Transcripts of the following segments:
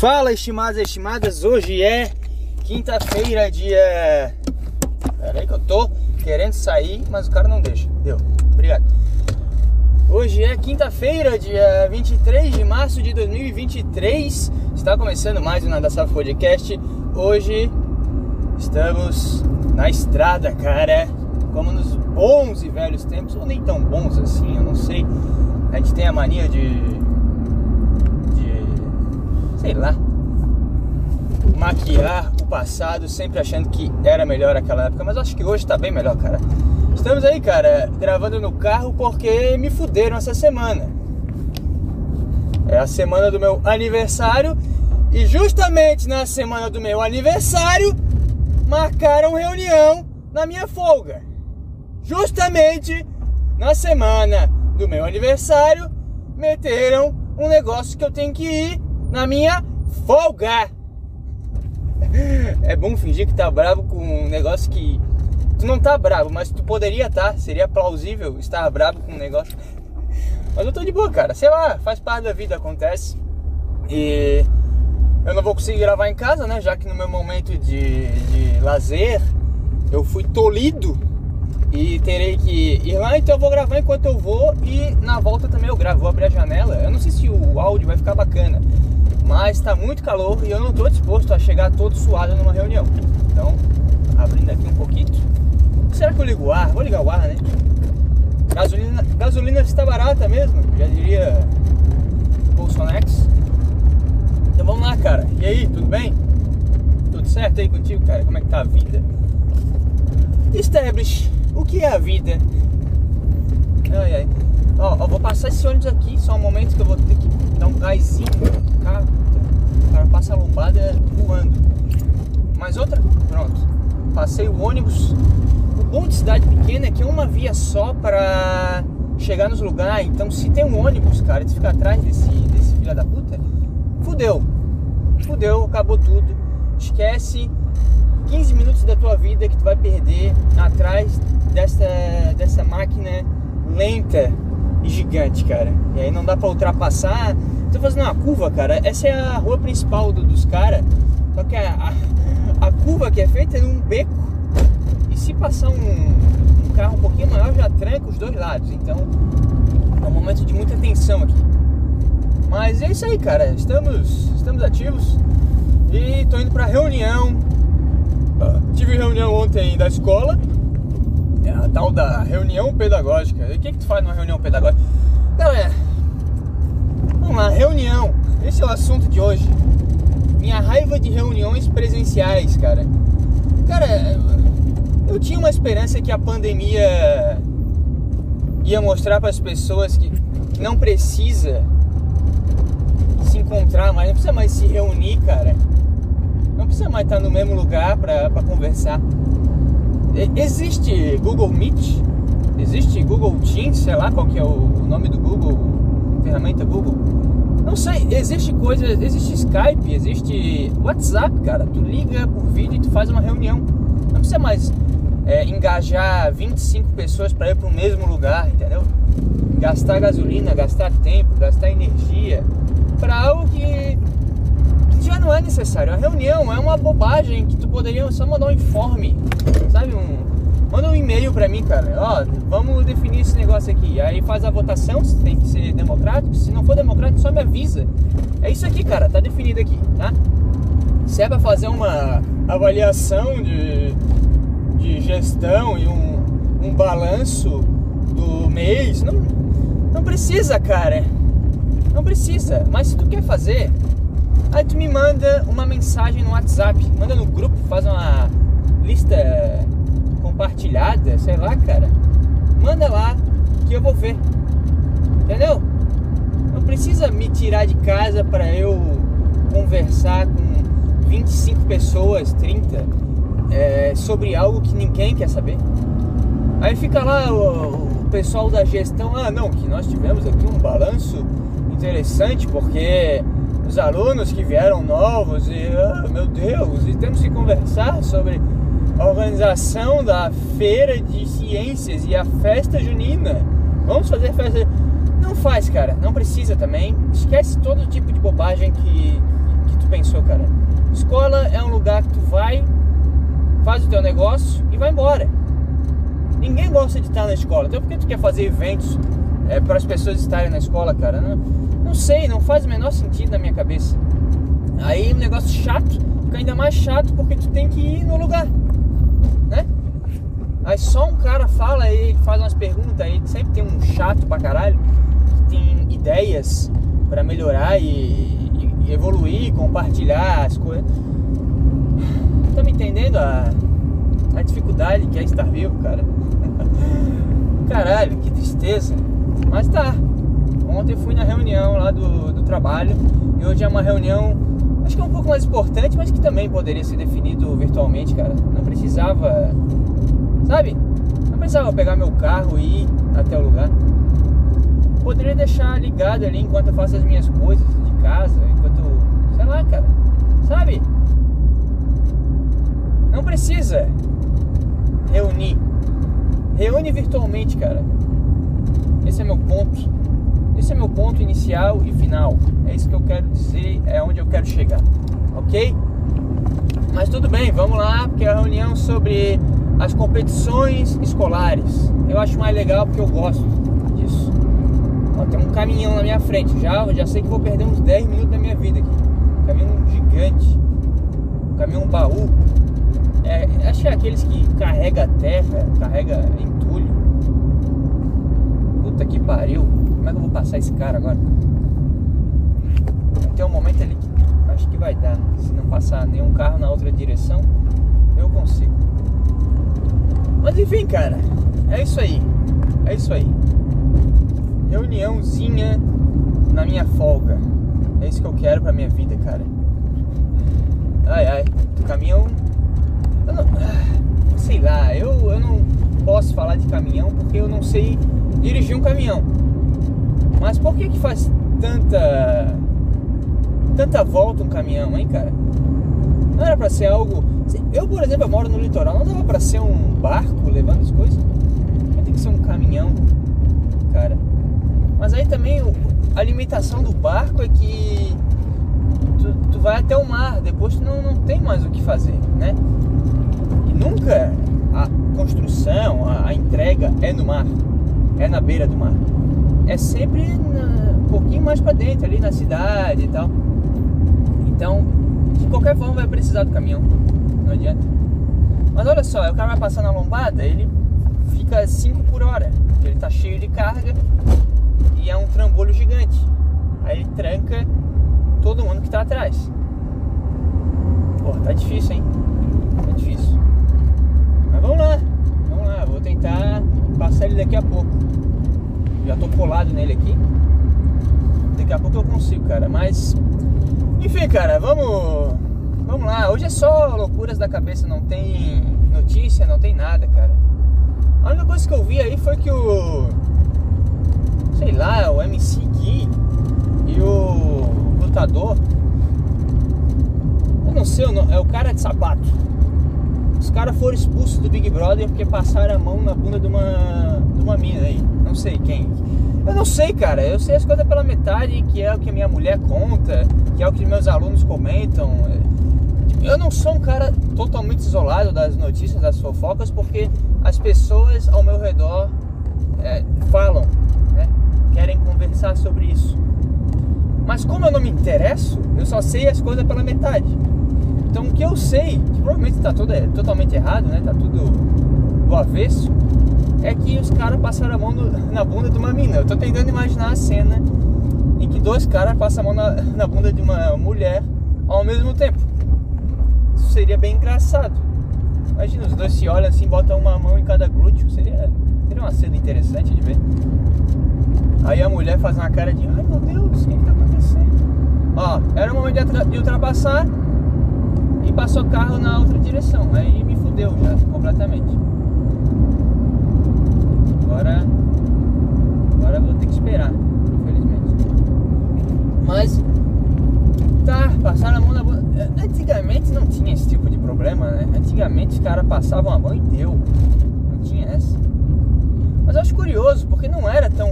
Fala, estimados e estimadas. Hoje é quinta-feira, dia. Pera aí que eu tô querendo sair, mas o cara não deixa. Deu. Obrigado. Hoje é quinta-feira, dia 23 de março de 2023. Está começando mais um Nada Safo Podcast. Hoje estamos na estrada, cara. Como nos bons e velhos tempos, ou nem tão bons assim, eu não sei. A gente tem a mania de sei lá, maquiar o passado sempre achando que era melhor aquela época, mas acho que hoje tá bem melhor, cara. Estamos aí, cara, gravando no carro porque me fuderam essa semana. É a semana do meu aniversário e justamente na semana do meu aniversário marcaram reunião na minha folga. Justamente na semana do meu aniversário meteram um negócio que eu tenho que ir na minha folga. É bom fingir que tá bravo com um negócio que tu não tá bravo, mas tu poderia estar, tá, seria plausível estar bravo com um negócio. Mas eu tô de boa, cara. Sei lá, faz parte da vida, acontece. E eu não vou conseguir gravar em casa, né? Já que no meu momento de, de lazer eu fui tolhido e terei que ir lá, então eu vou gravar enquanto eu vou e na volta também eu gravo, vou abrir a janela. Eu não sei se o áudio vai ficar bacana, mas está muito calor e eu não estou disposto a chegar todo suado numa reunião. Então, abrindo aqui um pouquinho. Será que eu ligo o ar? Vou ligar o ar, né? Gasolina, gasolina está barata mesmo, já diria Bolsonex. Então vamos lá, cara. E aí, tudo bem? Tudo certo aí contigo, cara? Como é que tá a vida? Establish, o que é a vida? Ai, ai. Ó, ó, vou passar esse ônibus aqui, só um momento que eu vou ter que dar um gásinho. Cara, o cara passa a lombada voando. Mais outra? Pronto. Passei o ônibus. O bom de cidade pequena é que é uma via só para chegar nos lugares. Então, se tem um ônibus, cara, e tu fica atrás desse, desse filho da puta, fudeu. Fudeu, acabou tudo. Esquece 15 minutos da tua vida que tu vai perder atrás dessa, dessa máquina lenta gigante, cara. E aí não dá para ultrapassar. Tô fazendo uma curva, cara. Essa é a rua principal do, dos caras. Só que a, a, a, curva que é feita é num beco. E se passar um, um, carro um pouquinho maior, já tranca os dois lados. Então é um momento de muita tensão aqui. Mas é isso aí, cara. Estamos, estamos ativos. E tô indo pra reunião. Tive reunião ontem da escola tal da reunião pedagógica. E o que, que tu faz numa reunião pedagógica? Galera, vamos lá, reunião. Esse é o assunto de hoje. Minha raiva de reuniões presenciais, cara. Cara, eu tinha uma esperança que a pandemia ia mostrar para as pessoas que não precisa se encontrar mais, não precisa mais se reunir, cara. Não precisa mais estar no mesmo lugar para conversar. Existe Google Meet? Existe Google Teams? Sei lá qual que é o nome do Google, ferramenta Google. Não sei, existe coisa, existe Skype, existe WhatsApp, cara. Tu liga por vídeo e tu faz uma reunião. Não precisa mais é, engajar 25 pessoas para ir para o mesmo lugar, entendeu? Gastar gasolina, gastar tempo, gastar energia para algo que já não é necessário. A reunião é uma bobagem que tu poderia só mandar um informe, sabe? Um, manda um e-mail para mim, cara. Ó, vamos definir esse negócio aqui. Aí faz a votação, se tem que ser democrático. Se não for democrático, só me avisa. É isso aqui, cara. Tá definido aqui, tá? Se é pra fazer uma avaliação de, de gestão e um, um balanço do mês, não, não precisa, cara. Não precisa. Mas se tu quer fazer, Aí tu me manda uma mensagem no WhatsApp, manda no grupo, faz uma lista compartilhada, sei lá, cara. Manda lá que eu vou ver. Entendeu? Não precisa me tirar de casa para eu conversar com 25 pessoas, 30, é, sobre algo que ninguém quer saber. Aí fica lá o, o pessoal da gestão, ah não, que nós tivemos aqui um balanço interessante porque os alunos que vieram novos e oh, meu Deus, e temos que conversar sobre a organização da feira de ciências e a festa junina. Vamos fazer festa. Não faz, cara, não precisa também. Esquece todo tipo de bobagem que, que tu pensou, cara? Escola é um lugar que tu vai, faz o teu negócio e vai embora. Ninguém gosta de estar na escola. Então por que tu quer fazer eventos é, para as pessoas estarem na escola, cara? Não, não sei, não faz o menor sentido na minha cabeça. Aí um negócio chato, fica ainda mais chato porque tu tem que ir no lugar, né? Aí só um cara fala aí, faz umas perguntas aí, sempre tem um chato pra caralho, que tem ideias para melhorar e, e, e, evoluir, compartilhar as coisas. Tá me entendendo a, a dificuldade que é estar vivo, cara? Caralho, que tristeza. Mas tá. Ontem fui na reunião lá do, do trabalho e hoje é uma reunião, acho que é um pouco mais importante, mas que também poderia ser definido virtualmente, cara. Não precisava, sabe? Não precisava pegar meu carro e ir até o lugar. Poderia deixar ligado ali enquanto eu faço as minhas coisas de casa, enquanto, sei lá, cara. Sabe? Não precisa reunir. Reúne virtualmente, cara. Esse é meu ponto. Esse é meu ponto inicial e final. É isso que eu quero dizer, é onde eu quero chegar. Ok? Mas tudo bem, vamos lá, porque é a reunião sobre as competições escolares. Eu acho mais legal porque eu gosto disso. Ó, tem um caminhão na minha frente. Já, já sei que vou perder uns 10 minutos da minha vida aqui. Caminhão gigante. Caminhão baú. É, acho que é aqueles que carrega terra, carrega. Puta que pariu. Como é que eu vou passar esse cara agora? Tem um momento que acho que vai dar. Se não passar nenhum carro na outra direção, eu consigo. Mas enfim, cara, é isso aí. É isso aí. Reuniãozinha na minha folga. É isso que eu quero pra minha vida, cara. Ai ai, caminhão eu não, ah, sei lá, eu, eu não posso falar de caminhão porque eu não sei dirigir um caminhão. Mas por que que faz tanta tanta volta um caminhão, hein, cara? Não era para ser algo. Eu, por exemplo, eu moro no litoral, não dava para ser um barco levando as coisas. Tem que ser um caminhão, cara. Mas aí também a limitação do barco é que tu, tu vai até o mar, depois tu não, não tem mais o que fazer, né? nunca a construção, a, a, entrega é no mar, é na beira do mar. É sempre na, um pouquinho mais para dentro, ali na cidade e tal. Então, de qualquer forma, vai precisar do caminhão. Não adianta. Mas olha só, o cara vai passar na lombada, ele fica 5 por hora. Ele tá cheio de carga e é um trambolho gigante. Aí ele tranca todo mundo que tá atrás. Pô, tá difícil, hein? Tá difícil. Mas vamos lá, vamos lá, vou tentar passar ele daqui a pouco. Já tô colado nele aqui. Daqui a pouco eu consigo, cara. Mas, enfim, cara, vamos, vamos lá. Hoje é só loucuras da cabeça, não tem notícia, não tem nada, cara. A única coisa que eu vi aí foi que o, sei lá, o MC Gui e o lutador, eu não sei, é o cara de sapato os caras foram expulsos do Big Brother porque passaram a mão na bunda de uma, de uma mina aí. Não sei quem. Eu não sei, cara. Eu sei as coisas pela metade, que é o que minha mulher conta, que é o que meus alunos comentam. Eu não sou um cara totalmente isolado das notícias, das fofocas, porque as pessoas ao meu redor é, falam, né? querem conversar sobre isso. Mas como eu não me interesso, eu só sei as coisas pela metade. Então o que eu sei, que provavelmente está tudo é, totalmente errado, né? Tá tudo do avesso, é que os caras passaram a mão no, na bunda de uma mina. Eu tô tentando imaginar a cena em que dois caras passam a mão na, na bunda de uma mulher ao mesmo tempo. Isso seria bem engraçado. Imagina, os dois se olham assim, botam uma mão em cada glúteo. Seria, seria uma cena interessante de ver. Aí a mulher faz uma cara de, ai meu Deus, o que, que tá acontecendo? Ó, era o momento de ultrapassar e passou carro na outra direção. Aí me fudeu já completamente. Agora, agora vou ter que esperar, infelizmente. Mas tá, passaram a mão na boa. Antigamente não tinha esse tipo de problema, né? Antigamente os caras passavam a mão e deu. Não tinha essa. Mas eu acho curioso, porque não era tão.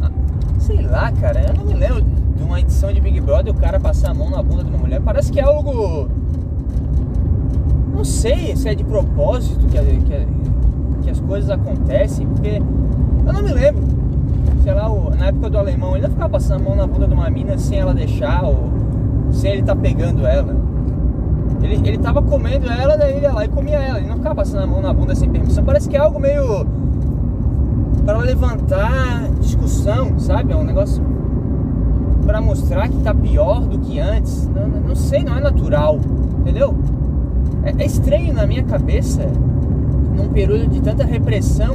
Ah, sei lá, cara, eu não me lembro de uma edição de Big Brother o cara passar a mão na bunda de uma mulher. Parece que é algo. Não sei se é de propósito que, que, que as coisas acontecem, porque eu não me lembro. Sei lá, na época do alemão, ele não ficava passando a mão na bunda de uma mina sem ela deixar, ou sem ele estar tá pegando ela. Ele, ele tava comendo ela, daí ele ia lá e comia ela. Ele não ficava passando a mão na bunda sem permissão. Parece que é algo meio. para levantar discussão, sabe? É um negócio. para mostrar que tá pior do que antes. Não, não sei, não é natural. Entendeu? É, é estranho na minha cabeça, num período de tanta repressão,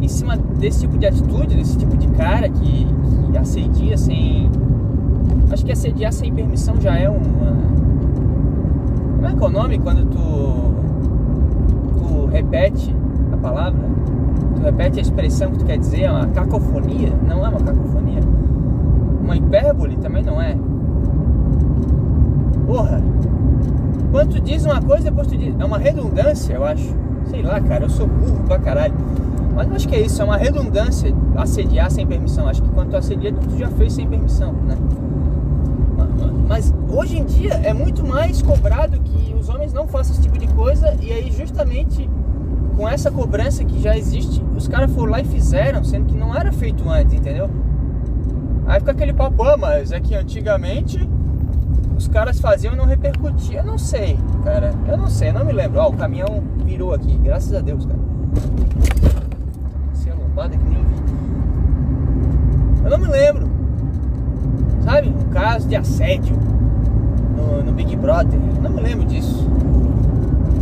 em cima desse tipo de atitude, desse tipo de cara que, que assedia sem. Acho que assediar sem permissão já é uma como é que é o nome quando tu, tu repete a palavra? Tu repete a expressão que tu quer dizer, é uma cacofonia? Não é uma cacofonia. Uma hipérbole também não é. Porra! Quando tu diz uma coisa, depois tu diz. É uma redundância, eu acho. Sei lá, cara, eu sou burro pra caralho. Mas não acho que é isso, é uma redundância assediar sem permissão. Acho que quando tu assedia, tu já fez sem permissão, né? Mas hoje em dia é muito mais cobrado que os homens não façam esse tipo de coisa e aí justamente com essa cobrança que já existe, os caras foram lá e fizeram, sendo que não era feito antes, entendeu? Aí fica aquele papo, ah, mas é que antigamente os caras faziam e não repercutia. Eu não sei, cara. Eu não sei, eu não me lembro. Ó, o caminhão virou aqui, graças a Deus, cara. Se lombada que nem vi. Eu não me lembro sabe? Um caso de assédio no, no Big Brother. Eu não me lembro disso.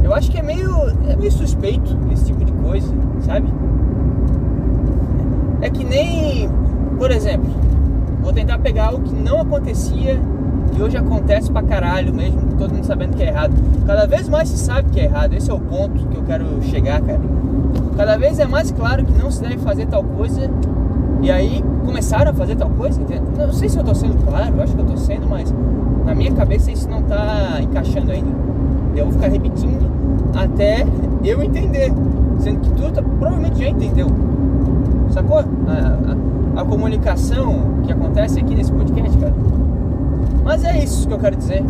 Eu acho que é meio, é meio suspeito esse tipo de coisa, sabe? É que nem, por exemplo, vou tentar pegar algo que não acontecia e hoje acontece pra caralho mesmo, todo mundo sabendo que é errado. Cada vez mais se sabe que é errado, esse é o ponto que eu quero chegar, cara. Cada vez é mais claro que não se deve fazer tal coisa e aí começaram a fazer tal coisa. Não sei se eu tô sendo claro, acho que eu tô sendo, mas na minha cabeça isso não tá encaixando ainda. Eu vou ficar repetindo até eu entender. Sendo que tu tá, provavelmente já entendeu. Sacou? A, a, a, comunicação que acontece aqui nesse podcast, cara. Mas é isso que eu quero dizer.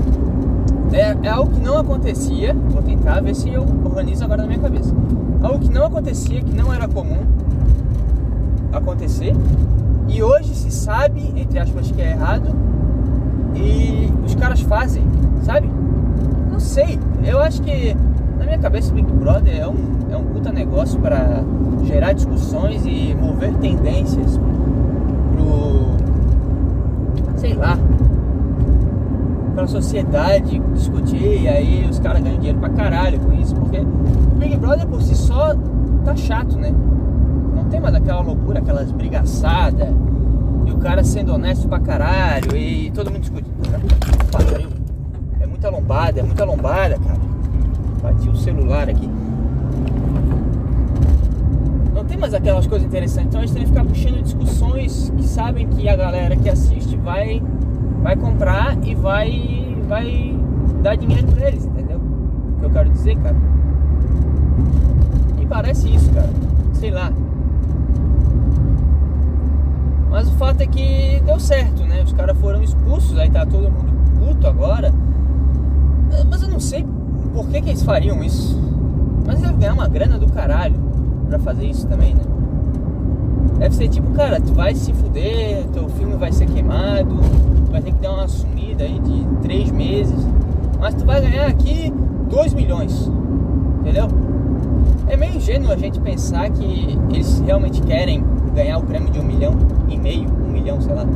É, é algo que não acontecia. Vou tentar ver se eu organizo agora na minha cabeça. Algo que não acontecia, que não era comum acontecer. E hoje se sabe, entre aspas, que é errado. E os caras fazem, sabe? Não sei. Eu acho que na minha cabeça Big Brother é um, é um puta negócio para gerar discussões e mover tendências pro. sei lá. Pra sociedade discutir e aí os caras ganham dinheiro pra caralho com isso, porque o Big Brother por si só tá chato, né? não tem mais aquela loucura, aquelas brigaçadas. E o cara sendo honesto pra caralho. E todo mundo discute. Pariu. É muita lombada, é muita lombada, cara. Bati o celular aqui. Não tem mais aquelas coisas interessantes. Então a gente tem que ficar puxando discussões que sabem que a galera que assiste vai, vai comprar e vai, vai dar dinheiro pra eles, entendeu? O que eu quero dizer, cara. E parece isso, cara. Sei lá. Mas o fato é que deu certo, né? Os caras foram expulsos, aí tá todo mundo puto agora. Mas eu não sei por que, que eles fariam isso. Mas deve ganhar uma grana do caralho pra fazer isso também, né? Deve ser tipo, cara, tu vai se fuder, teu filme vai ser queimado, vai ter que dar uma sumida aí de três meses. Mas tu vai ganhar aqui 2 milhões. Entendeu? É meio ingênuo a gente pensar que eles realmente querem ganhar o prêmio de um milhão e meio, um milhão, sei lá.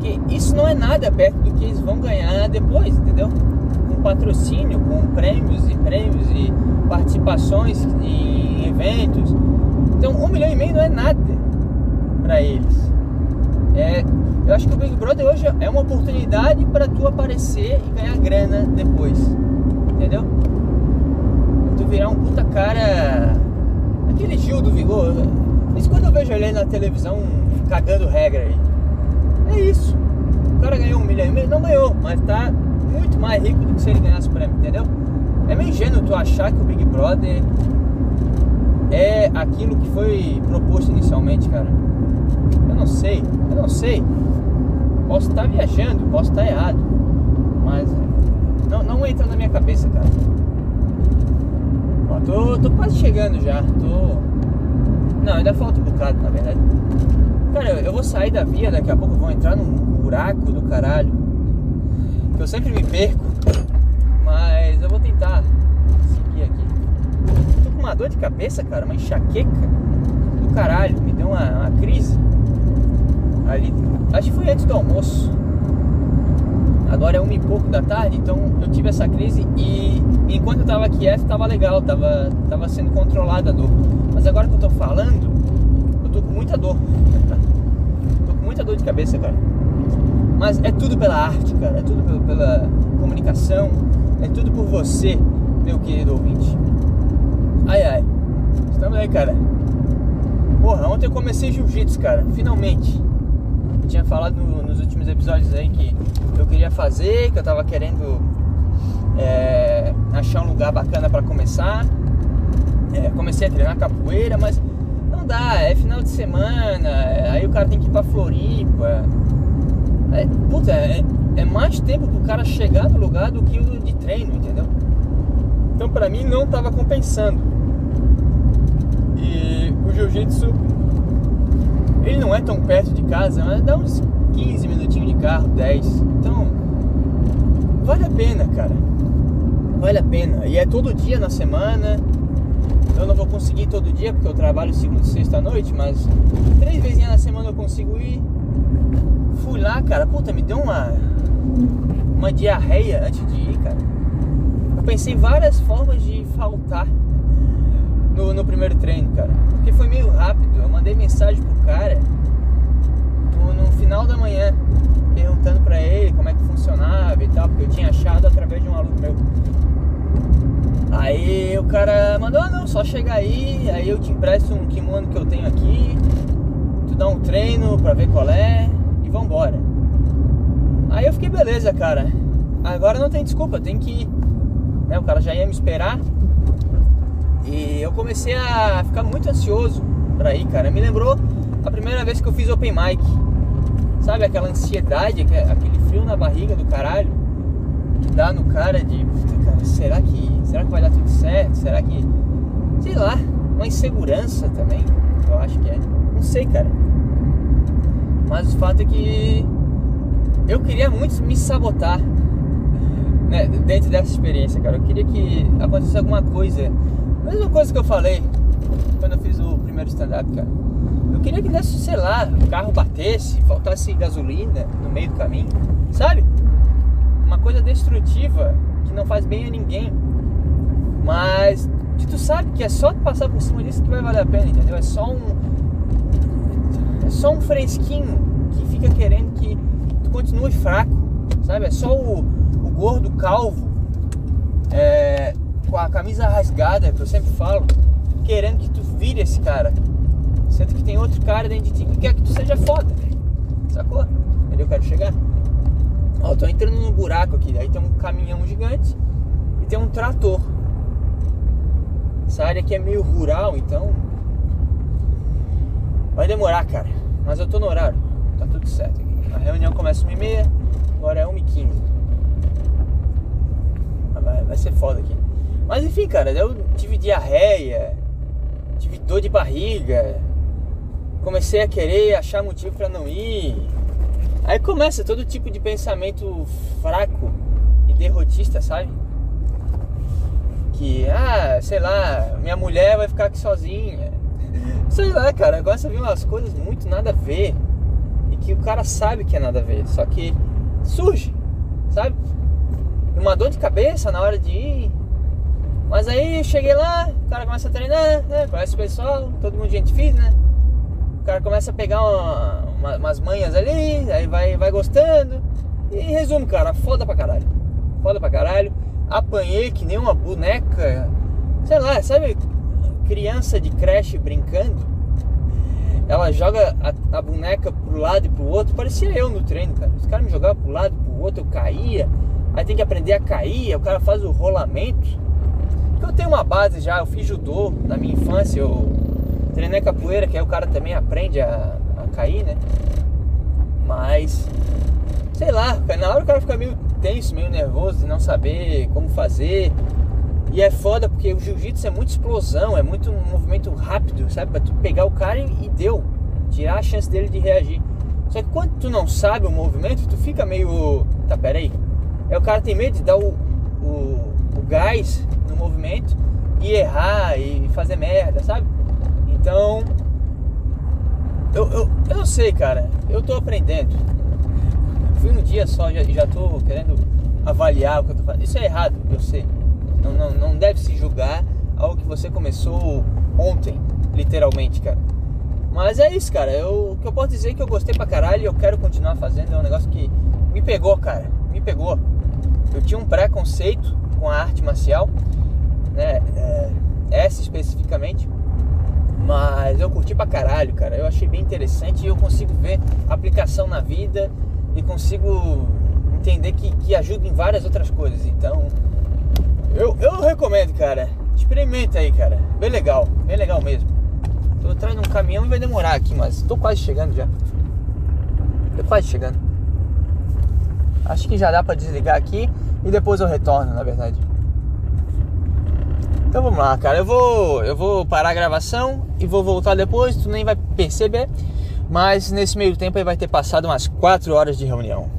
Que isso não é nada perto do que eles vão ganhar depois, entendeu? Com patrocínio, com prêmios e prêmios e participações em eventos. Então, um milhão e meio não é nada para eles. É, eu acho que o Big Brother hoje é uma oportunidade para tu aparecer e ganhar grana depois, entendeu? Tu virar um puta cara, aquele Gil do Vigor, isso quando eu vejo ele na televisão cagando regra aí. É isso. O cara ganhou um milhão e meio, não ganhou, mas tá muito mais rico do que se ele ganhasse o prêmio, entendeu? É meio ingênuo tu achar que o Big Brother é aquilo que foi proposto inicialmente, cara. Eu não sei, eu não sei. Posso estar viajando, posso estar errado. Mas não, não entra na minha cabeça, cara. Ó, tô, tô quase chegando já. Tô. Não, ainda falta um bocado, na verdade. Cara, eu vou sair da via daqui a pouco, vou entrar num buraco do caralho. Eu sempre me perco. Mas eu vou tentar seguir aqui. Tô com uma dor de cabeça, cara, uma enxaqueca do caralho. Me deu uma, uma crise. Ali, acho que foi antes do almoço. Agora é uma e pouco da tarde, então eu tive essa crise e enquanto eu tava quieto tava legal, tava, tava sendo controlada a dor. Mas agora que eu tô falando, eu tô com muita dor. tô com muita dor de cabeça, cara. Mas é tudo pela arte, cara. É tudo pela comunicação. É tudo por você, meu querido ouvinte. Ai ai. Estamos aí, cara. Porra, ontem eu comecei jiu-jitsu, cara. Finalmente. Eu tinha falado no, nos últimos episódios aí que eu queria fazer, que eu tava querendo é, achar um lugar bacana para começar. É, comecei a treinar capoeira, mas não dá, é final de semana, aí o cara tem que ir pra Floripa. É, puta, é, é mais tempo pro cara chegar no lugar do que o de treino, entendeu? Então pra mim não tava compensando. E o jiu-jitsu, ele não é tão perto de casa, mas dá uns 15 minutinhos de carro, 10. Então, vale a pena, cara. Vale a pena. E é todo dia na semana. Eu não vou conseguir todo dia porque eu trabalho segunda e sexta à noite, mas três vezes na semana eu consigo ir. Fui lá, cara, puta, me deu uma uma diarreia antes de ir, cara. Eu pensei várias formas de faltar no, no primeiro treino, cara. Porque foi meio rápido. Eu mandei mensagem pro cara no, no final da manhã, perguntando pra ele como é que funcionava e tal, porque eu tinha achado através de um aluno meu. Aí o cara mandou, ah, não, só chegar aí, aí eu te empresto um kimono que eu tenho aqui, tu dá um treino pra ver qual é e vambora. Aí eu fiquei, beleza, cara. Agora não tem desculpa, tem que ir. Né, o cara já ia me esperar. E eu comecei a ficar muito ansioso pra ir, cara. Me lembrou a primeira vez que eu fiz open mic. Sabe aquela ansiedade, aquele frio na barriga do caralho que dá no cara de, cara, será que, será que vai dar tudo certo? Será que, sei lá, uma insegurança também, eu acho que é. Não sei, cara. Mas o fato é que eu queria muito me sabotar né, dentro dessa experiência, cara. Eu queria que acontecesse alguma coisa. Mesma coisa que eu falei quando eu fiz o primeiro stand-up, cara queria que desse, sei lá, o carro batesse, faltasse gasolina no meio do caminho, sabe? Uma coisa destrutiva que não faz bem a ninguém. Mas que tu sabe que é só passar por cima disso que vai valer a pena, entendeu? É só um. É só um fresquinho que fica querendo que tu continue fraco, sabe? É só o, o gordo calvo é, com a camisa rasgada, que eu sempre falo, querendo que tu vire esse cara. Sendo que tem outro cara dentro de ti que quer que tu seja foda. Sacou? Onde eu quero chegar? Ó, eu tô entrando num buraco aqui. Aí tem um caminhão gigante e tem um trator. Essa área aqui é meio rural, então. Vai demorar, cara. Mas eu tô no horário. Tá tudo certo aqui. A reunião começa 1h30, agora é 1h15. Vai, vai ser foda aqui. Mas enfim, cara, eu tive diarreia, tive dor de barriga, comecei a querer achar motivo para não ir. Aí começa todo tipo de pensamento fraco e derrotista, sabe? Que, ah, sei lá, minha mulher vai ficar aqui sozinha. Sei lá, cara, gosta de ver umas coisas muito nada a ver. E que o cara sabe que é nada a ver, só que surge, sabe? Uma dor de cabeça na hora de ir. Mas aí cheguei lá, o cara começa a treinar, né? Conhece o pessoal, todo mundo gente fina, né? o cara começa a pegar uma, uma, umas manhas ali, aí vai, vai gostando. E resumo, cara, foda pra caralho. Foda pra caralho. Apanhei que nem uma boneca. Sei lá, sabe criança de creche brincando? Ela joga a, a boneca pro lado e pro outro. Parecia eu no treino, cara. Os caras me jogavam pro lado e pro outro, eu caía. Aí tem que aprender a cair, o cara faz o rolamento. Eu tenho uma base já, eu fiz judô na minha infância, eu treinei capoeira, que aí o cara também aprende a, a cair, né? Mas, sei lá, na hora o cara fica meio tenso, meio nervoso de não saber como fazer. E é foda porque o jiu-jitsu é muito explosão, é muito um movimento rápido, sabe? Pra tu pegar o cara e deu. Tirar a chance dele de reagir. Só que quando tu não sabe o movimento, tu fica meio. Tá, peraí. Aí o cara tem medo de dar o, o, o gás no movimento e errar e fazer merda, sabe? Então. Eu, eu, eu não sei, cara. Eu tô aprendendo. Fui um dia só já, já tô querendo avaliar o que eu tô fazendo. Isso é errado, eu sei. Não, não, não deve se julgar algo que você começou ontem, literalmente, cara. Mas é isso, cara. Eu, o que eu posso dizer é que eu gostei pra caralho e eu quero continuar fazendo. É um negócio que me pegou, cara. Me pegou. Eu tinha um preconceito com a arte marcial, né? É, essa especificamente. Mas eu curti pra caralho, cara. Eu achei bem interessante e eu consigo ver aplicação na vida e consigo entender que, que ajuda em várias outras coisas. Então, eu, eu recomendo, cara. Experimenta aí, cara. Bem legal, bem legal mesmo. Tô atrás de um caminhão e vai demorar aqui, mas tô quase chegando já. Tô quase chegando. Acho que já dá pra desligar aqui e depois eu retorno, na verdade. Então vamos lá, cara. Eu vou, eu vou parar a gravação e vou voltar depois. Tu nem vai perceber. Mas nesse meio tempo aí vai ter passado umas 4 horas de reunião.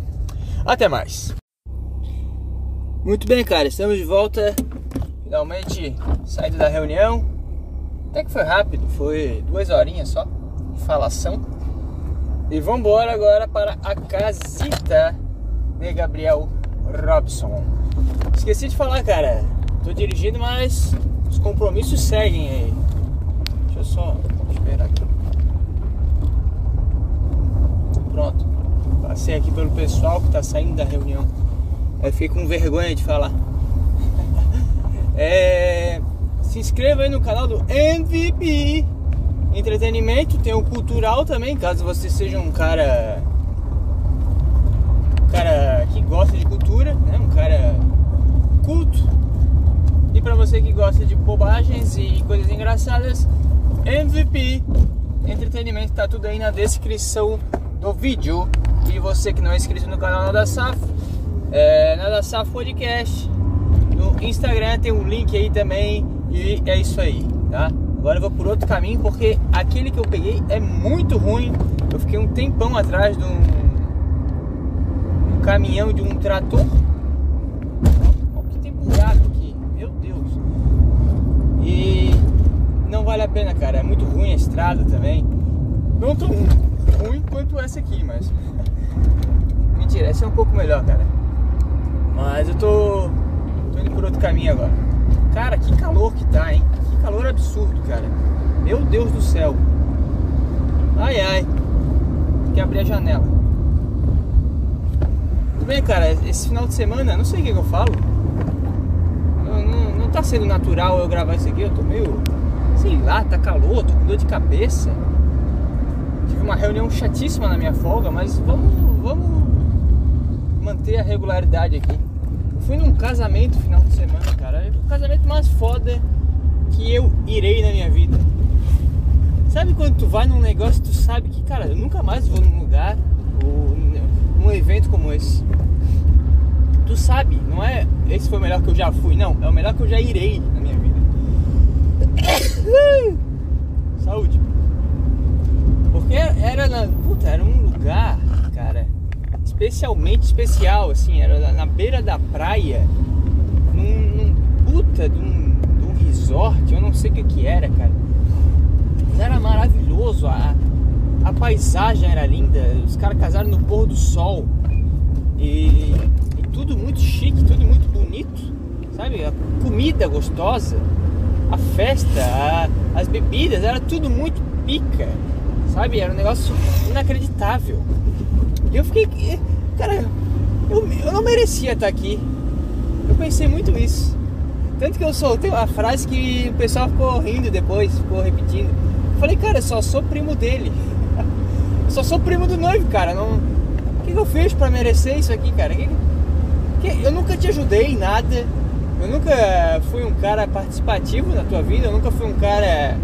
Até mais. Muito bem, cara, estamos de volta. Finalmente saindo da reunião. Até que foi rápido, foi duas horinhas só de falação. E vamos embora agora para a casita de Gabriel Robson. Esqueci de falar, cara. Tô dirigindo, mas os compromissos seguem aí. Deixa eu só esperar aqui. Pronto. Passei aqui pelo pessoal que tá saindo da reunião. Aí fiquei com vergonha de falar. É, se inscreva aí no canal do MVP Entretenimento. Tem o Cultural também, caso você seja um cara. Cara que gosta de cultura, né? Um cara culto. E para você que gosta de bobagens e coisas engraçadas, MVP Entretenimento tá tudo aí na descrição do vídeo. E você que não é inscrito no canal Nada Safo, é, Nada Safo Podcast. No Instagram tem um link aí também. E é isso aí, tá? Agora eu vou por outro caminho porque aquele que eu peguei é muito ruim. Eu fiquei um tempão atrás de um caminhão de um trator. Olha que tem buraco aqui, meu Deus. E não vale a pena, cara. É muito ruim a estrada também. Não tão ruim quanto essa aqui, mas. Mentira, essa é um pouco melhor, cara. Mas eu tô, tô indo por outro caminho agora. Cara, que calor que tá, hein? Que calor absurdo, cara. Meu Deus do céu. Ai, ai. Tem que abrir a janela. Tudo bem, cara. Esse final de semana, não sei o que, eu falo. Não, não, não tá sendo natural eu gravar isso aqui. Eu tô meio. Sei lá, tá calor, tô com dor de cabeça. Tive uma reunião chatíssima na minha folga, mas vamos, vamos manter a regularidade aqui. Eu fui num casamento final de semana, cara. É o casamento mais foda que eu irei na minha vida. Sabe quando tu vai num negócio tu sabe que, cara, eu nunca mais vou num lugar ou num evento como esse. Tu sabe, não é esse foi o melhor que eu já fui, não, é o melhor que eu já irei na minha vida. Saúde. Porque era na, puta, era um lugar, cara, especialmente especial, assim, era na beira da praia, num, num puta de um, de um resort, eu não sei o que que era, cara. Mas era maravilhoso, a, a paisagem era linda, os caras casaram no pôr do sol e, e tudo muito chique, tudo muito bonito, sabe? A comida gostosa, a festa, a, as bebidas, era tudo muito pica, sabe? Era um negócio inacreditável. E eu fiquei. Cara, eu, eu não merecia estar aqui. Eu pensei muito isso. Tanto que eu soltei uma frase que o pessoal ficou rindo depois, ficou repetindo. Eu falei, cara, eu só sou primo dele. Só sou primo do noivo, cara. Não... O que, eu fiz pra merecer isso aqui, cara? Que... Que... Eu nunca te ajudei em nada. Eu nunca fui um cara participativo na tua vida. Eu nunca fui um cara.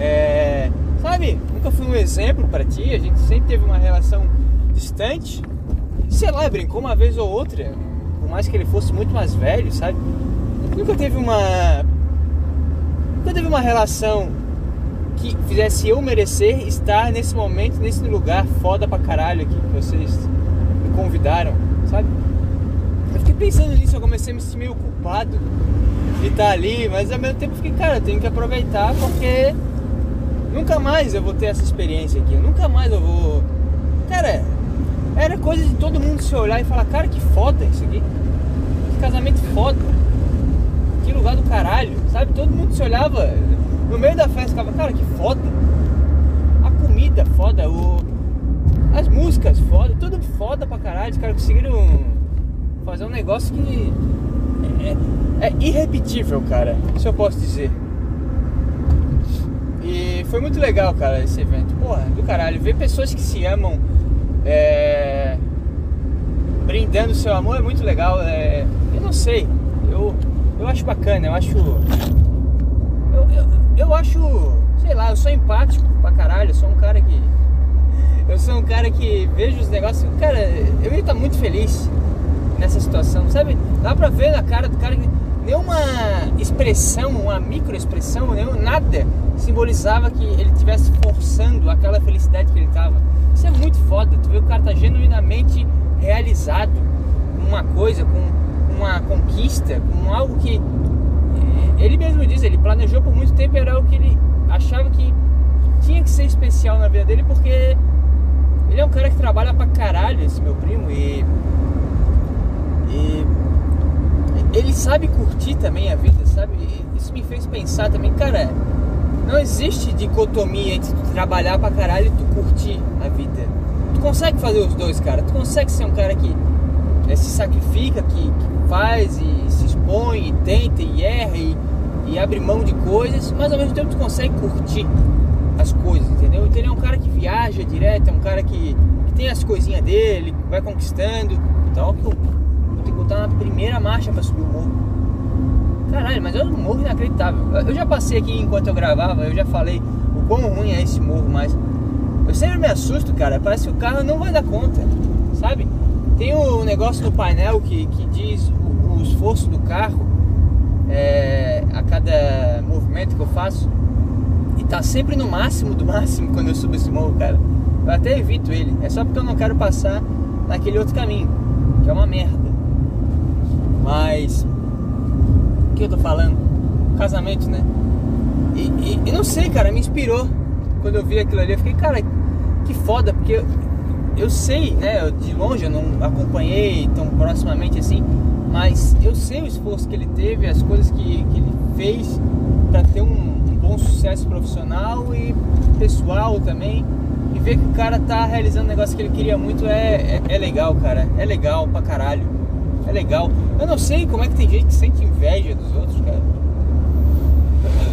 É... Sabe? Nunca fui um exemplo para ti. A gente sempre teve uma relação distante. Sei lá, brincou uma vez ou outra, por mais que ele fosse muito mais velho, sabe? Nunca teve uma. Nunca teve uma relação que fizesse eu merecer estar nesse momento, nesse lugar foda pra caralho aqui que vocês me convidaram, sabe? Eu fiquei pensando nisso, eu comecei a me sentir meio culpado de estar ali, mas ao mesmo tempo fiquei, cara, eu tenho que aproveitar porque nunca mais eu vou ter essa experiência aqui, nunca mais eu vou. Cara, era coisa de todo mundo se olhar e falar, cara, que foda isso aqui. Que casamento foda. Que lugar do caralho, sabe? Todo mundo se olhava no meio da festa, ficava, cara, que foda. A comida foda, o... as músicas foda, tudo foda pra caralho. Os caras conseguiram fazer um negócio que é, é irrepetível, cara. Isso eu posso dizer. E foi muito legal, cara, esse evento. Porra, do caralho. Ver pessoas que se amam é, brindando seu amor é muito legal. É, eu não sei. Eu, eu acho bacana, eu acho. Eu, eu, eu acho. Sei lá, eu sou empático pra caralho. Eu sou um cara que. Eu sou um cara que vejo os negócios. Cara, eu ia estar muito feliz nessa situação, sabe? Dá pra ver na cara do cara que nenhuma expressão, uma microexpressão, nada simbolizava que ele estivesse forçando aquela felicidade que ele tava. Isso é muito foda, tu vê o cara tá genuinamente realizado uma coisa, com uma conquista, com algo que ele mesmo diz, ele planejou por muito tempo, era algo que ele achava que tinha que ser especial na vida dele, porque ele é um cara que trabalha pra caralho, esse meu primo, e e ele sabe curtir também a vida, sabe? Isso me fez pensar também, cara, não existe dicotomia entre tu trabalhar pra caralho e tu curtir a vida. Tu consegue fazer os dois, cara. Tu consegue ser um cara que é, se sacrifica, que, que, faz e se expõe, e tenta e erra e, e, abre mão de coisas, mas ao mesmo tempo tu consegue curtir as coisas, entendeu? Então ele é um cara que viaja direto, é um cara que, que tem as coisinhas dele, vai conquistando. Então, botar na primeira marcha para subir o morro. Caralho, mas é um morro inacreditável. Eu já passei aqui enquanto eu gravava, eu já falei o quão ruim é esse morro, mas eu sempre me assusto, cara. Parece que o carro não vai dar conta, sabe? Tem um negócio no painel que, que diz esforço do carro é, a cada movimento que eu faço. E tá sempre no máximo do máximo quando eu subo esse morro, cara. Eu até evito ele. É só porque eu não quero passar naquele outro caminho, que é uma merda. Mas. O que eu tô falando? Casamento, né? E, e, e, não sei, cara, me inspirou. Quando eu vi aquilo ali, eu fiquei, cara, que foda, porque eu, eu sei, né? de longe eu não acompanhei tão proximamente assim, mas eu sei o esforço que ele teve, as coisas que, que ele fez para ter um, um bom sucesso profissional e pessoal também. E ver que o cara tá realizando um negócio que ele queria muito é, é, é legal, cara. É legal pra caralho é legal. Eu não sei como é que tem gente que sente inveja dos outros, cara.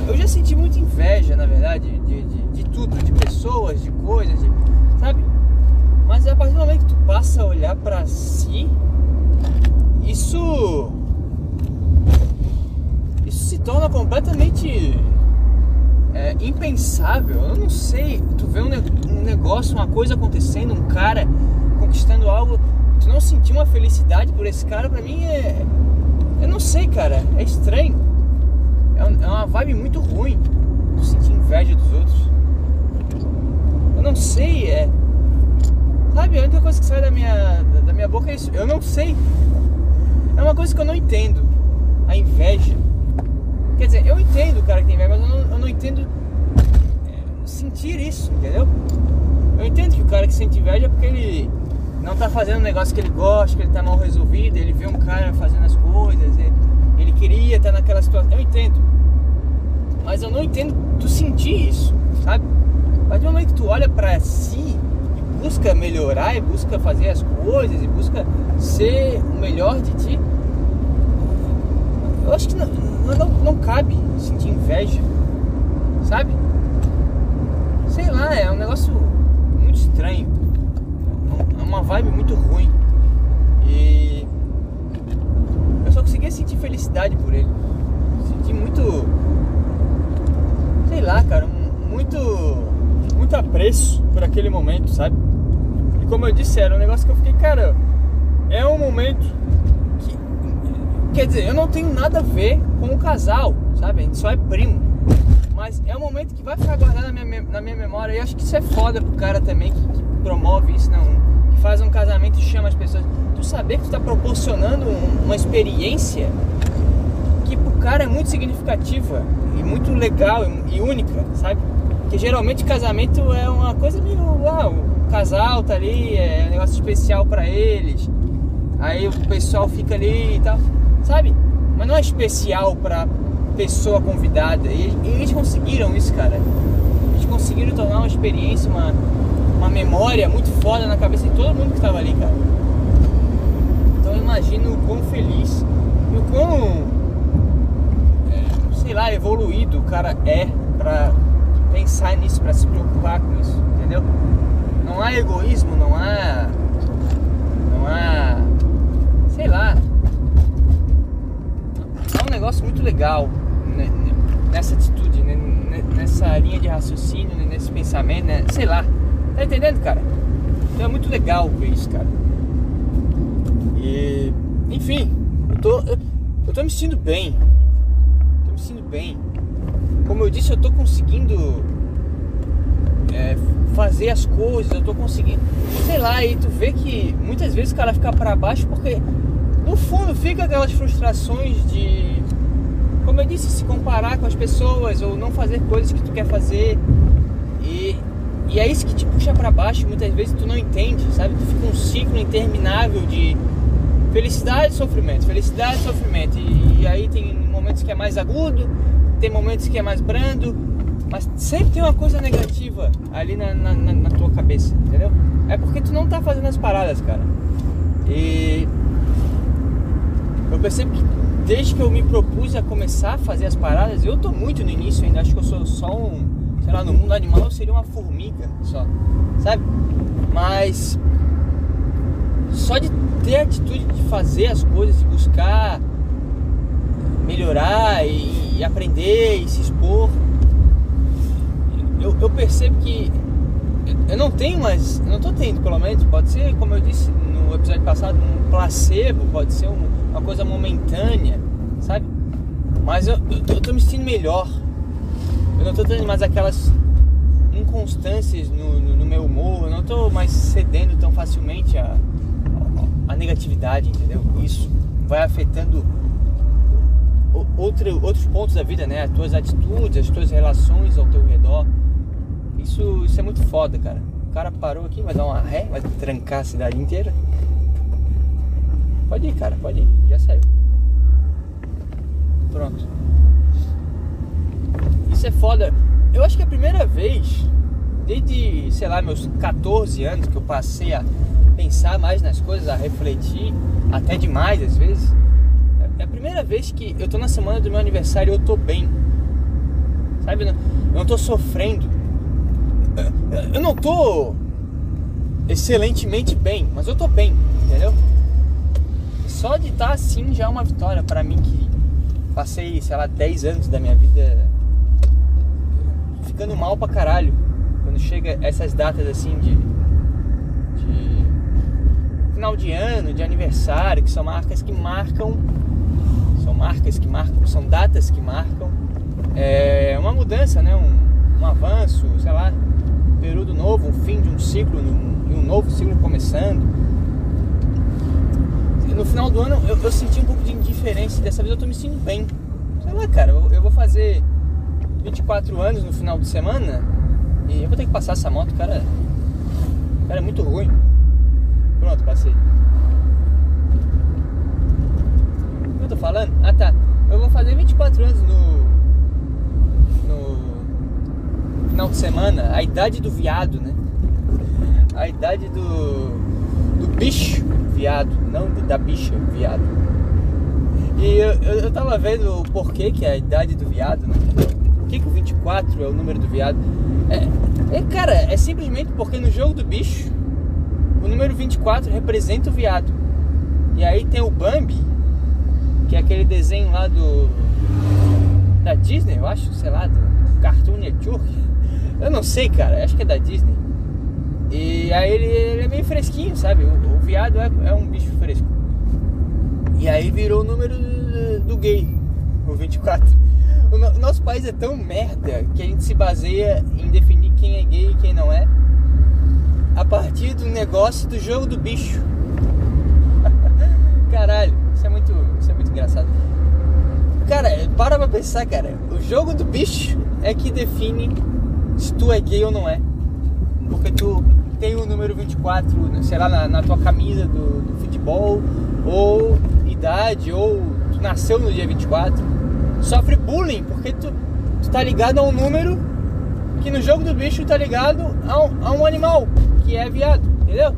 Eu já senti muita inveja, na verdade, de, de, de tudo, de pessoas, de coisas, de, sabe? Mas a partir do momento que tu passa a olhar para si, isso. Isso se torna completamente é, impensável. Eu não sei. Tu vê um, um negócio, uma coisa acontecendo, um cara conquistando algo tu não sentir uma felicidade por esse cara, pra mim é. Eu não sei, cara. É estranho. É, é uma vibe muito ruim. Tu sentir inveja dos outros. Eu não sei, é. Sabe, a única coisa que sai da minha, da minha boca é isso. Eu não sei. É uma coisa que eu não entendo. A inveja. Quer dizer, eu entendo o cara que tem inveja, mas eu não, eu não entendo é, sentir isso, entendeu? Eu entendo que o cara que sente inveja é porque ele não tá fazendo um negócio que ele gosta, que ele tá mal resolvido, ele vê um cara fazendo as coisas, ele, ele queria estar tá naquela situação. Eu entendo. Mas eu não entendo tu sentir isso, sabe? Mas no momento que tu olha para si e busca melhorar, e busca fazer as coisas, e busca ser o melhor de ti, eu acho que não, não, não cabe sentir inveja, sabe? Sei lá, é um negócio muito estranho uma vibe muito ruim. E eu só conseguia sentir felicidade por ele. Senti muito. Sei lá, cara, muito. Muito apreço por aquele momento, sabe? Ele como eu disse, era um negócio que eu fiquei, cara, é um momento que. Quer dizer, eu não tenho nada a ver com o casal, sabe? A gente só é primo. Mas é um momento que vai ficar guardado na minha, na minha memória. E acho que isso é foda pro cara também que, que promove isso, não. Que faz um casamento e chama as pessoas. Tu saber que tu tá proporcionando um, uma experiência que pro cara é muito significativa e muito legal e, e única, sabe? Que geralmente casamento é uma coisa meio. Ah, o casal tá ali, é um negócio especial para eles. Aí o pessoal fica ali e tal, sabe? Mas não é especial pra pessoa convidada. E, eles conseguiram isso, cara. Eles conseguiram tornar uma experiência, uma, uma memória muito foda na cabeça de todo mundo que tava ali, cara. Então eu imagino o quão feliz e o quão, é, sei lá, evoluído o cara é pra pensar nisso, pra se preocupar com isso, entendeu? Não há egoísmo, não há. Não há. Sei lá. Há um negócio muito legal nessa atitude, né? nessa linha de raciocínio, né? nesse pensamento, né? sei lá. Tá entendendo, cara? Então é muito legal ver isso, cara. E, enfim, eu tô, eu, eu tô me sentindo bem. Tô me sentindo bem. Como eu disse, eu tô conseguindo é, fazer as coisas, eu tô conseguindo. Sei lá, e tu vê que muitas vezes o cara fica para baixo porque no fundo fica aquelas frustrações de como eu disse, se comparar com as pessoas ou não fazer coisas que tu quer fazer. E, e é isso que te puxa para baixo, muitas vezes tu não entende, sabe? Tu fica um ciclo interminável de felicidade e sofrimento, felicidade e sofrimento. E, e aí tem momentos que é mais agudo, tem momentos que é mais brando, mas sempre tem uma coisa negativa ali na, na, na, tua cabeça, entendeu? É porque tu não tá fazendo as paradas, cara. E eu percebo que desde que eu me propus a começar a fazer as paradas, eu tô muito no início ainda, acho que eu sou só um, sei lá, no mundo animal eu seria uma formiga só, sabe? Mas só de ter a atitude de fazer as coisas, de buscar melhorar e, e aprender e se expor, eu, eu percebo que eu não tenho mais, não tô tendo pelo menos, pode ser, como eu disse no episódio passado, um placebo, pode ser um uma coisa momentânea, sabe? Mas eu, eu, eu tô me sentindo melhor. Eu não tô tendo mais aquelas inconstâncias no, no, no, meu humor, eu não tô mais cedendo tão facilmente a, a, a negatividade, entendeu? Isso vai afetando outro, outros pontos da vida, né? As tuas atitudes, as tuas relações ao teu redor. Isso, isso é muito foda, cara. O cara parou aqui, vai dar uma ré, vai trancar a cidade inteira. Pode ir, cara, pode ir. Já saiu. Pronto. Isso é foda. Eu acho que é a primeira vez, desde, sei lá, meus 14 anos, que eu passei a pensar mais nas coisas, a refletir, até demais às vezes. É a primeira vez que eu tô na semana do meu aniversário e eu tô bem. Sabe? Eu não tô sofrendo. Eu não tô excelentemente bem, mas eu tô bem, entendeu? Só de estar tá assim já é uma vitória para mim que passei, sei lá, 10 anos da minha vida ficando mal pra caralho. Quando chega essas datas assim de, de final de ano, de aniversário, que são marcas que marcam, são marcas que marcam, são datas que marcam é, uma mudança, né? Um, um avanço, sei lá, um período novo, um fim de um ciclo, um, um novo ciclo começando final do ano eu, eu, senti um pouco de indiferença. Dessa vez eu tô me sentindo bem. Sei lá, cara, eu, eu, vou fazer 24 anos no final de semana e eu vou ter que passar essa moto, cara. Cara, é muito ruim. Pronto, passei. O que eu tô falando? Ah tá. Eu vou fazer 24 anos no. No final de semana, a idade do viado, né? A idade do. do bicho viado, não da bicha, viado. E eu, eu, tava vendo o porquê que a idade do viado, né? Por que, que o 24 é o número do viado? É, é, cara, é simplesmente porque no jogo do bicho, o número 24 representa o viado. E aí tem o Bambi, que é aquele desenho lá do. da Disney, eu acho, sei lá, do Cartoon Network. Eu não sei, cara, acho que é da Disney. E aí ele, ele é meio fresquinho, sabe? O, o viado é, é, um bicho fresco. E aí virou o número do, do gay, o 24. O, no, nosso país é tão merda que a gente se baseia em definir quem é gay e quem não é a partir do negócio do jogo do bicho. Caralho, isso é muito, isso é muito engraçado. Cara, para pra pensar, cara. O jogo do bicho é que define se tu é gay ou não é. Porque tu tem o número 24, sei lá, na, na tua camisa do, do, futebol, ou idade, ou tu nasceu no dia 24. Sofre bullying, porque tu, tu tá ligado a um número que no jogo do bicho tá ligado a um, a um animal, que é viado, entendeu?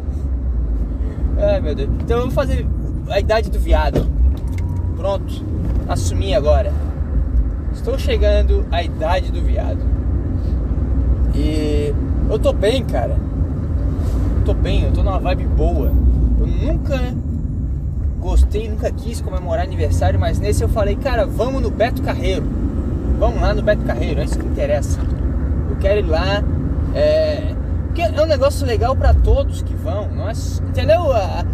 Ai meu Deus. Então vamos fazer a idade do viado. Pronto, assumi agora. Estou chegando à idade do viado. E eu tô bem, cara. Tô bem, eu tô numa vibe boa. Eu nunca gostei, nunca quis comemorar aniversário, mas nesse eu falei, cara, vamos no Beto Carreiro. Vamos lá no Beto Carreiro, é isso que interessa. Eu quero ir lá. É, porque é um negócio legal para todos que vão, não é, entendeu? A,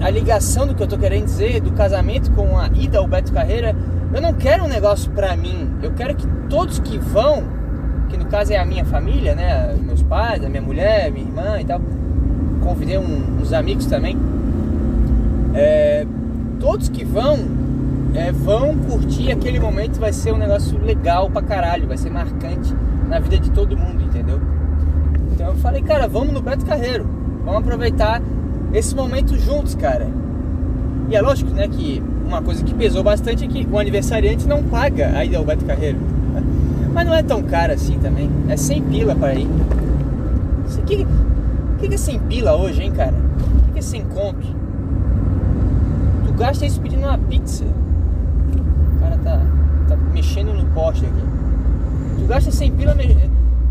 a, a, ligação do que eu tô querendo dizer do casamento com a ida ao Beto Carreira, eu não quero um negócio para mim. Eu quero que todos que vão, que no caso é a minha família, né, meus pais, a minha mulher, minha irmã e tal, convidei um, uns amigos também. É, todos que vão é, vão curtir aquele momento, vai ser um negócio legal pra caralho, vai ser marcante na vida de todo mundo, entendeu? Então eu falei, cara, vamos no Beto Carreiro, vamos aproveitar esse momento juntos, cara. E é lógico, né, que uma coisa que pesou bastante é que o aniversariante não paga a ida ao Beto Carreiro. Mas não é tão caro assim também. É 100 pila para ir. O que, que, é 100 pila hoje, hein, cara? O que, que é 100 conto? Tu gasta isso pedindo uma pizza. O cara tá, tá mexendo no poste aqui. Tu gasta 100 pila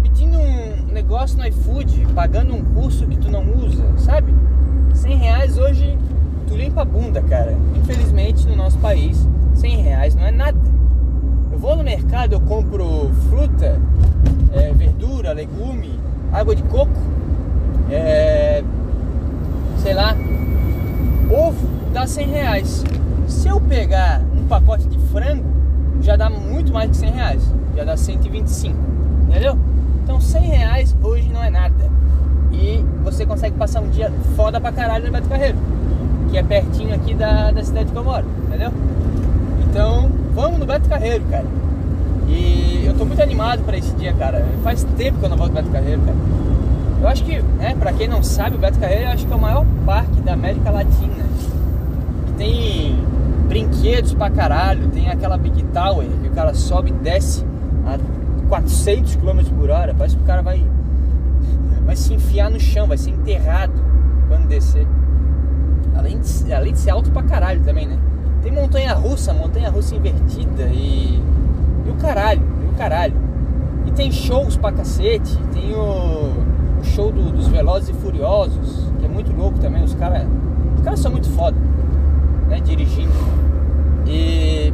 pedindo um negócio no iFood, pagando um curso que tu não usa, sabe? 100 reais hoje tu limpa a bunda, cara. Infelizmente no nosso país, 100 reais não é nada. Vou no mercado, eu compro fruta, é, verdura, legume, água de coco, é, sei lá, ovo, dá 100 reais. Se eu pegar um pacote de frango, já dá muito mais que 100 reais, já dá 125, entendeu? Então 100 reais hoje não é nada. E você consegue passar um dia foda pra caralho no Beto Carreiro. Que é pertinho aqui da, da cidade que eu moro, entendeu? Então vamos no Beto Carreiro, cara. E eu tô muito animado para esse dia, cara. Faz tempo que eu não vou no Beto Carreiro, cara. Eu acho que, né, pra quem não sabe, o Beto Carreiro acho que é o maior parque da América Latina. Tem brinquedos pra caralho, tem aquela Big Tower que o cara sobe e desce a 400 km por hora, parece que o cara vai, vai se enfiar no chão, vai ser enterrado quando descer. Além de, além de ser alto pra caralho também, né? Tem montanha russa, montanha russa invertida e. E o caralho, e o caralho. E tem shows pra cacete, tem o, o show do, dos Velozes e Furiosos, que é muito louco também, os caras. Os caras são muito foda, né? Dirigindo. E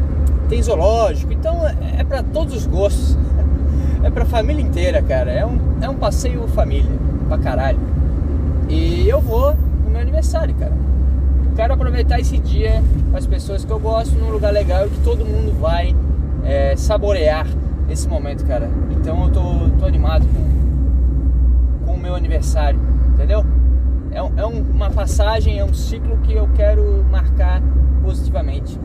tem zoológico, então é, é para todos os gostos é pra família inteira, cara. É um, é um passeio família, pra caralho. E eu vou no meu aniversário, cara. Quero aproveitar esse dia com as pessoas que eu gosto num lugar legal que todo mundo vai é, saborear esse momento, cara. Então eu tô, tô animado com, com o meu aniversário, entendeu? É, é um, uma passagem, é um ciclo que eu quero marcar positivamente.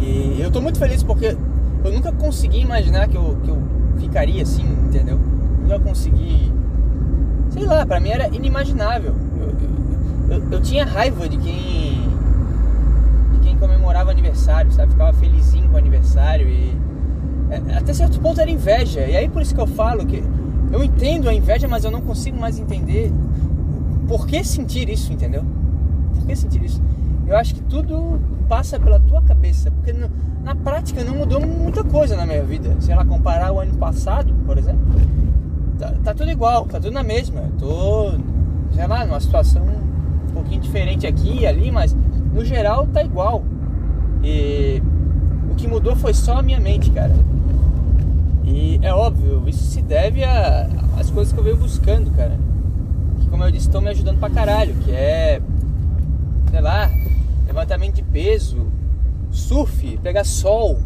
E eu tô muito feliz porque eu nunca consegui imaginar que eu, que eu ficaria assim, entendeu? Não ia conseguir. Sei lá, pra mim era inimaginável. Eu, eu, eu, tinha raiva de quem. de quem comemorava aniversário, sabe? Ficava felizinho com o aniversário e. É, até certo ponto era inveja. E aí por isso que eu falo que. Eu entendo a inveja, mas eu não consigo mais entender por que sentir isso, entendeu? Por que sentir isso? Eu acho que tudo passa pela tua cabeça, porque na prática não mudou muita coisa na minha vida. Se ela comparar o ano passado, por exemplo, tá, tá tudo igual, tá tudo na mesma. Eu tô, sei lá, numa situação um pouquinho diferente aqui e ali, mas no geral tá igual. E o que mudou foi só a minha mente, cara. E é óbvio, isso se deve às coisas que eu venho buscando, cara. como eu disse, estão me ajudando pra caralho, que é, sei lá, levantamento de peso, surf, pegar sol,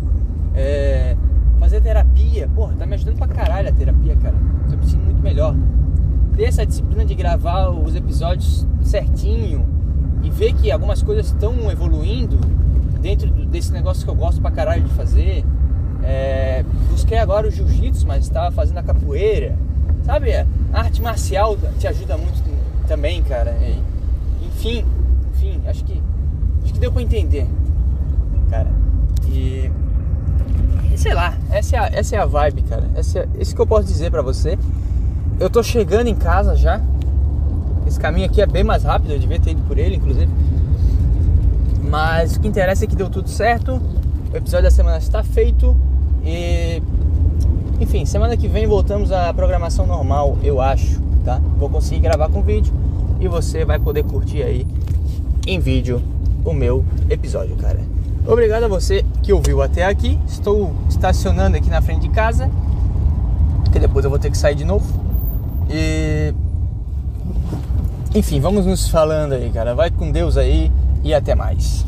é, fazer terapia. Porra, tá me ajudando pra caralho a terapia, cara. Tô me sentindo muito melhor. Ter essa disciplina de gravar os episódios certinho e ver que algumas coisas estão evoluindo dentro desse negócio que eu gosto pra caralho de fazer. É, busquei agora o jiu-jitsu, mas estava fazendo a capoeira. Sabe, a arte marcial te ajuda muito também, cara. enfim, enfim, acho que acho que deu para entender, cara. E, e, sei lá, essa é a, essa é a vibe, cara. Essa é, isso que eu posso dizer para você. Eu tô chegando em casa já. Esse caminho aqui é bem mais rápido, eu devia ter ido por ele, inclusive. Mas o que interessa é que deu tudo certo. O episódio da semana está feito. E enfim, semana que vem voltamos à programação normal, eu acho, tá? Vou conseguir gravar com vídeo e você vai poder curtir aí em vídeo o meu episódio, cara. Obrigado a você que ouviu até aqui. Estou estacionando aqui na frente de casa, que depois eu vou ter que sair de novo. E enfim, vamos nos falando aí, cara. Vai com Deus aí e até mais.